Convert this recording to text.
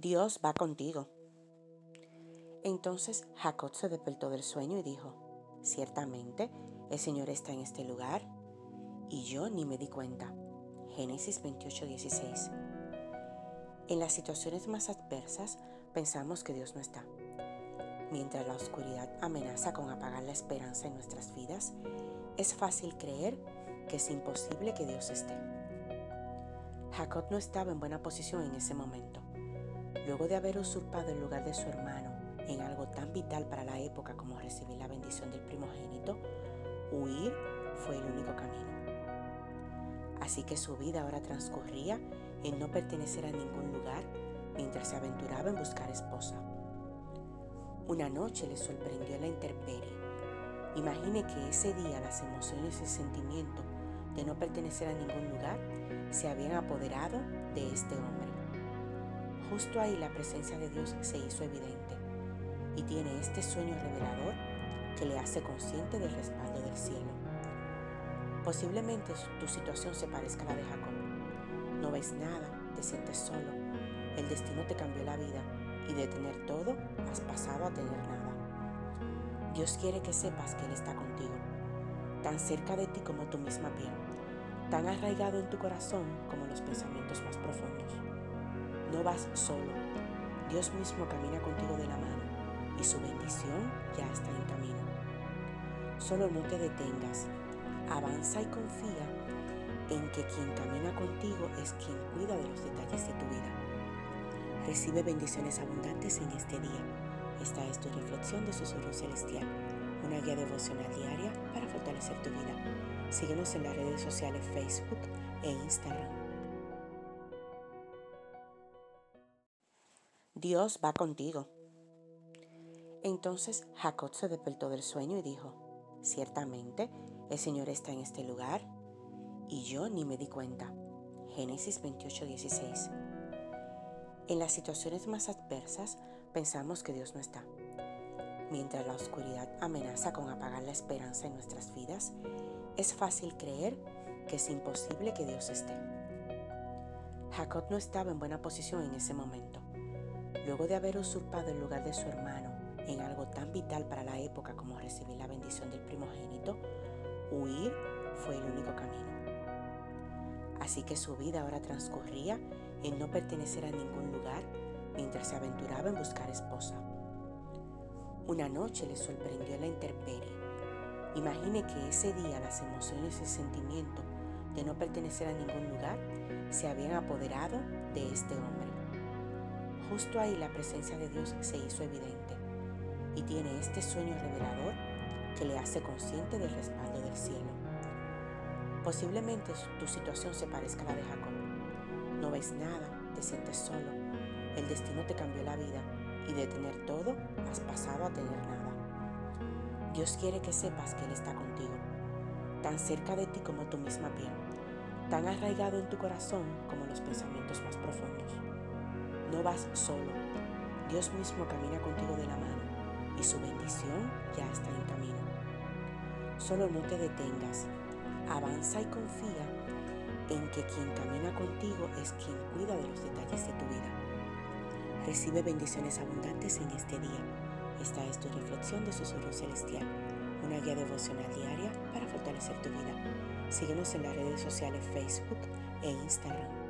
Dios va contigo. Entonces Jacob se despertó del sueño y dijo, ciertamente el Señor está en este lugar y yo ni me di cuenta. Génesis 28:16. En las situaciones más adversas pensamos que Dios no está. Mientras la oscuridad amenaza con apagar la esperanza en nuestras vidas, es fácil creer que es imposible que Dios esté. Jacob no estaba en buena posición en ese momento. Luego de haber usurpado el lugar de su hermano en algo tan vital para la época como recibir la bendición del primogénito, huir fue el único camino. Así que su vida ahora transcurría en no pertenecer a ningún lugar mientras se aventuraba en buscar esposa. Una noche le sorprendió la intemperie. Imagine que ese día las emociones y el sentimiento de no pertenecer a ningún lugar se habían apoderado de este hombre. Justo ahí la presencia de Dios se hizo evidente y tiene este sueño revelador que le hace consciente del respaldo del cielo. Posiblemente tu situación se parezca a la de Jacob. No ves nada, te sientes solo. El destino te cambió la vida y de tener todo has pasado a tener nada. Dios quiere que sepas que Él está contigo, tan cerca de ti como tu misma piel, tan arraigado en tu corazón como los pensamientos más profundos. No vas solo. Dios mismo camina contigo de la mano y su bendición ya está en camino. Solo no te detengas. Avanza y confía en que quien camina contigo es quien cuida de los detalles de tu vida. Recibe bendiciones abundantes en este día. Esta es tu reflexión de Susurro Celestial, una guía devocional diaria para fortalecer tu vida. Síguenos en las redes sociales Facebook e Instagram. Dios va contigo. Entonces Jacob se despertó del sueño y dijo, ciertamente el Señor está en este lugar y yo ni me di cuenta. Génesis 28:16. En las situaciones más adversas pensamos que Dios no está. Mientras la oscuridad amenaza con apagar la esperanza en nuestras vidas, es fácil creer que es imposible que Dios esté. Jacob no estaba en buena posición en ese momento. Luego de haber usurpado el lugar de su hermano en algo tan vital para la época como recibir la bendición del primogénito, huir fue el único camino. Así que su vida ahora transcurría en no pertenecer a ningún lugar mientras se aventuraba en buscar esposa. Una noche le sorprendió la intemperie. Imagine que ese día las emociones y el sentimiento de no pertenecer a ningún lugar se habían apoderado de este hombre. Justo ahí la presencia de Dios se hizo evidente y tiene este sueño revelador que le hace consciente del respaldo del cielo. Posiblemente tu situación se parezca a la de Jacob. No ves nada, te sientes solo. El destino te cambió la vida y de tener todo has pasado a tener nada. Dios quiere que sepas que Él está contigo, tan cerca de ti como tu misma piel, tan arraigado en tu corazón como los pensamientos más profundos. No vas solo. Dios mismo camina contigo de la mano y su bendición ya está en camino. Solo no te detengas. Avanza y confía en que quien camina contigo es quien cuida de los detalles de tu vida. Recibe bendiciones abundantes en este día. Esta es tu reflexión de Susurro Celestial, una guía devocional diaria para fortalecer tu vida. Síguenos en las redes sociales Facebook e Instagram.